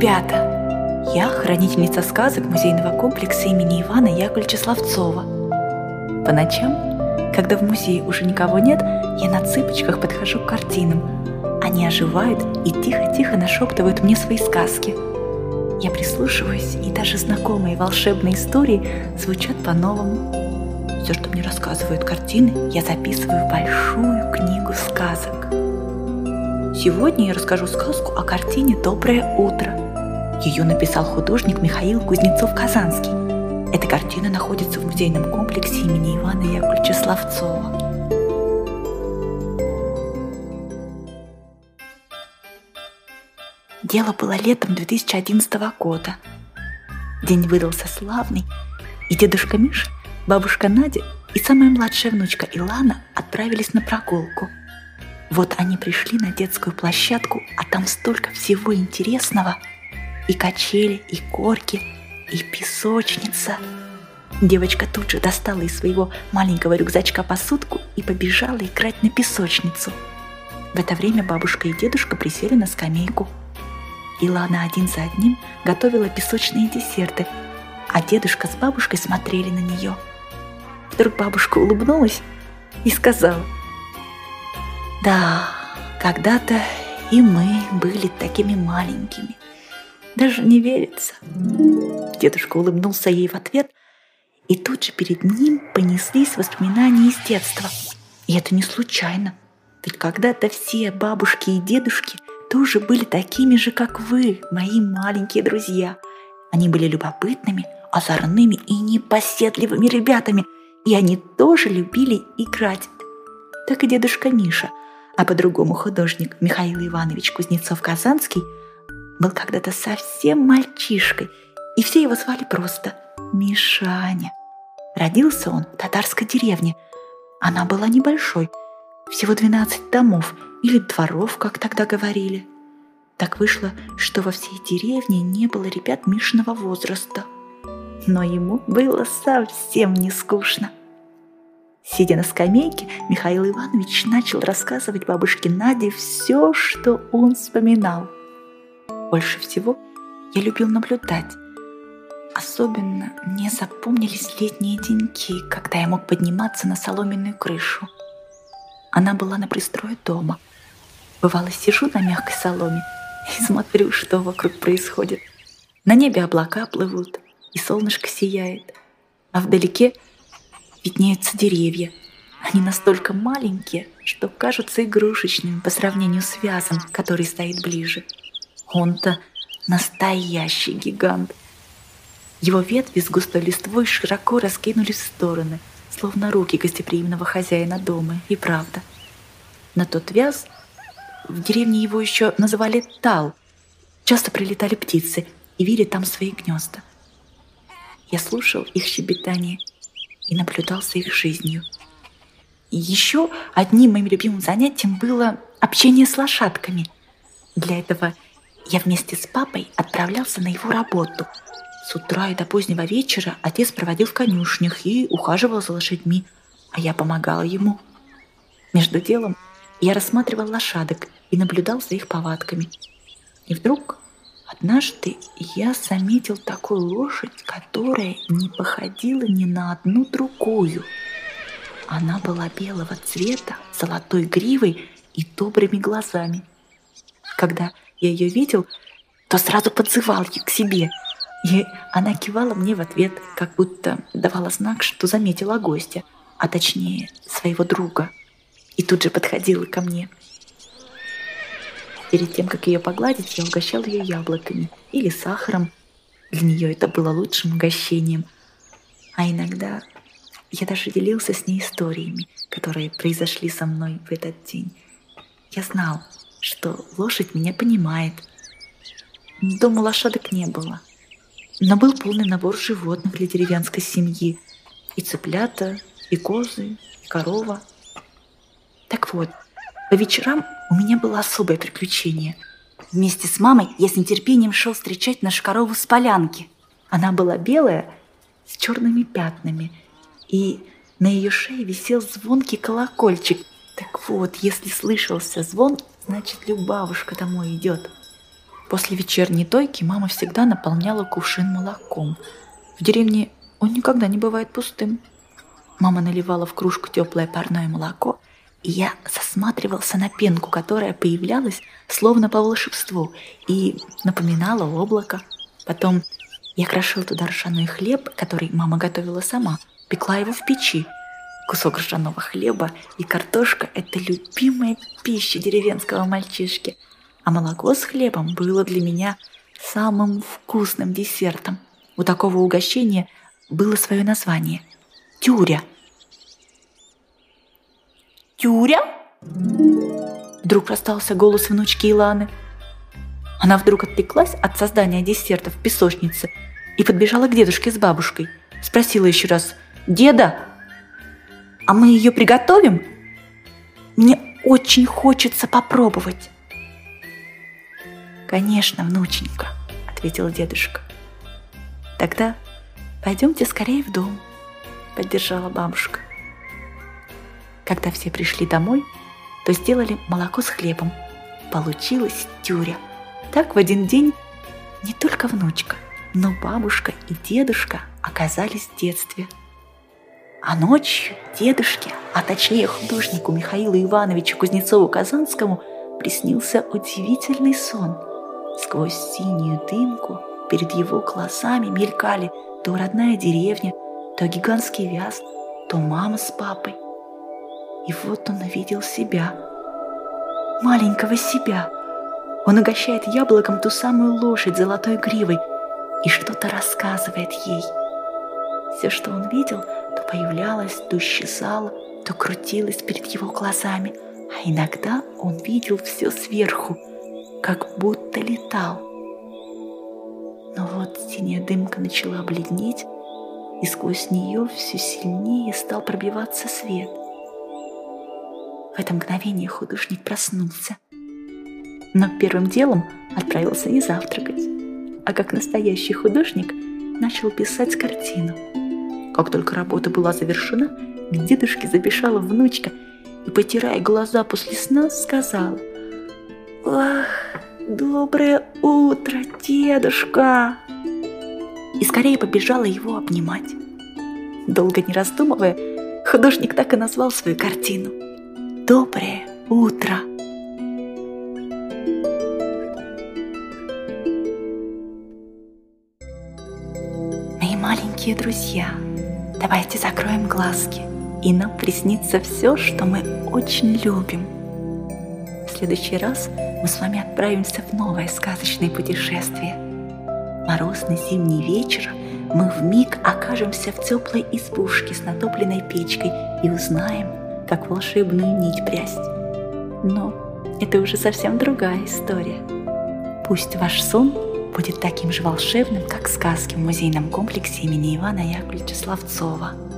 ребята! Я хранительница сказок музейного комплекса имени Ивана Яковлевича Славцова. По ночам, когда в музее уже никого нет, я на цыпочках подхожу к картинам. Они оживают и тихо-тихо нашептывают мне свои сказки. Я прислушиваюсь, и даже знакомые волшебные истории звучат по-новому. Все, что мне рассказывают картины, я записываю в большую книгу сказок. Сегодня я расскажу сказку о картине «Доброе утро». Ее написал художник Михаил Кузнецов-Казанский. Эта картина находится в музейном комплексе имени Ивана Яковлевича Славцова. Дело было летом 2011 года. День выдался славный, и дедушка Миша, бабушка Надя и самая младшая внучка Илана отправились на прогулку – вот они пришли на детскую площадку, а там столько всего интересного. И качели, и горки, и песочница. Девочка тут же достала из своего маленького рюкзачка посудку и побежала играть на песочницу. В это время бабушка и дедушка присели на скамейку. Илана один за одним готовила песочные десерты, а дедушка с бабушкой смотрели на нее. Вдруг бабушка улыбнулась и сказала – да, когда-то и мы были такими маленькими. Даже не верится. Дедушка улыбнулся ей в ответ, и тут же перед ним понеслись воспоминания из детства. И это не случайно. Ведь когда-то все бабушки и дедушки тоже были такими же, как вы, мои маленькие друзья. Они были любопытными, озорными и непоседливыми ребятами, и они тоже любили играть. Так и дедушка Миша – а по-другому художник Михаил Иванович Кузнецов-Казанский был когда-то совсем мальчишкой, и все его звали просто Мишаня. Родился он в татарской деревне. Она была небольшой, всего 12 домов или дворов, как тогда говорили. Так вышло, что во всей деревне не было ребят Мишиного возраста. Но ему было совсем не скучно. Сидя на скамейке, Михаил Иванович начал рассказывать бабушке Наде все, что он вспоминал. Больше всего я любил наблюдать. Особенно мне запомнились летние деньки, когда я мог подниматься на соломенную крышу. Она была на пристрое дома. Бывало, сижу на мягкой соломе и смотрю, что вокруг происходит. На небе облака плывут, и солнышко сияет, а вдалеке – виднеются деревья. Они настолько маленькие, что кажутся игрушечными по сравнению с вязом, который стоит ближе. Он-то настоящий гигант. Его ветви с густой листвой широко раскинулись в стороны, словно руки гостеприимного хозяина дома, и правда. На тот вяз в деревне его еще называли Тал. Часто прилетали птицы и вили там свои гнезда. Я слушал их щебетание – и наблюдал за их жизнью. И еще одним моим любимым занятием было общение с лошадками. Для этого я вместе с папой отправлялся на его работу. С утра и до позднего вечера отец проводил в конюшнях и ухаживал за лошадьми, а я помогала ему. Между делом я рассматривал лошадок и наблюдал за их повадками. И вдруг Однажды я заметил такую лошадь, которая не походила ни на одну другую. Она была белого цвета, золотой гривой и добрыми глазами. Когда я ее видел, то сразу подзывал ее к себе. И она кивала мне в ответ, как будто давала знак, что заметила гостя, а точнее своего друга. И тут же подходила ко мне – Перед тем, как ее погладить, я угощал ее яблоками или сахаром. Для нее это было лучшим угощением. А иногда я даже делился с ней историями, которые произошли со мной в этот день. Я знал, что лошадь меня понимает. Дома лошадок не было, но был полный набор животных для деревенской семьи. И цыплята, и козы, и корова. Так вот, по вечерам у меня было особое приключение. Вместе с мамой я с нетерпением шел встречать нашу корову с полянки. Она была белая, с черными пятнами, и на ее шее висел звонкий колокольчик. Так вот, если слышался звон, значит, Любавушка домой идет. После вечерней тойки мама всегда наполняла кувшин молоком. В деревне он никогда не бывает пустым. Мама наливала в кружку теплое парное молоко, и я засматривался на пенку, которая появлялась словно по волшебству и напоминала облако. Потом я крошил туда ржаной хлеб, который мама готовила сама, пекла его в печи. Кусок ржаного хлеба и картошка – это любимая пища деревенского мальчишки. А молоко с хлебом было для меня самым вкусным десертом. У такого угощения было свое название – тюря. «Тюря?» Вдруг расстался голос внучки Иланы. Она вдруг отвлеклась от создания десерта в песочнице – и подбежала к дедушке с бабушкой. Спросила еще раз, «Деда, а мы ее приготовим? Мне очень хочется попробовать». «Конечно, внученька», — ответил дедушка. «Тогда пойдемте скорее в дом», — поддержала бабушка. Когда все пришли домой, то сделали молоко с хлебом. Получилась тюря. Так в один день не только внучка — но бабушка и дедушка оказались в детстве. А ночью дедушке, а точнее художнику Михаилу Ивановичу Кузнецову-Казанскому приснился удивительный сон. Сквозь синюю дымку перед его глазами мелькали то родная деревня, то гигантский вяз, то мама с папой. И вот он увидел себя, маленького себя. Он угощает яблоком ту самую лошадь золотой гривой – и что-то рассказывает ей. Все, что он видел, то появлялось, то исчезало, то крутилось перед его глазами, а иногда он видел все сверху, как будто летал. Но вот синяя дымка начала бледнеть, и сквозь нее все сильнее стал пробиваться свет. В это мгновение художник проснулся, но первым делом отправился не завтракать, а как настоящий художник начал писать картину. Как только работа была завершена, к дедушке забежала внучка и, потирая глаза после сна, сказала «Ах, доброе утро, дедушка!» И скорее побежала его обнимать. Долго не раздумывая, художник так и назвал свою картину «Доброе утро!» маленькие друзья, давайте закроем глазки, и нам приснится все, что мы очень любим. В следующий раз мы с вами отправимся в новое сказочное путешествие. Морозный зимний вечер мы в миг окажемся в теплой избушке с натопленной печкой и узнаем, как волшебную нить прясть. Но это уже совсем другая история. Пусть ваш сон будет таким же волшебным, как сказки в музейном комплексе имени Ивана Яковлевича Славцова.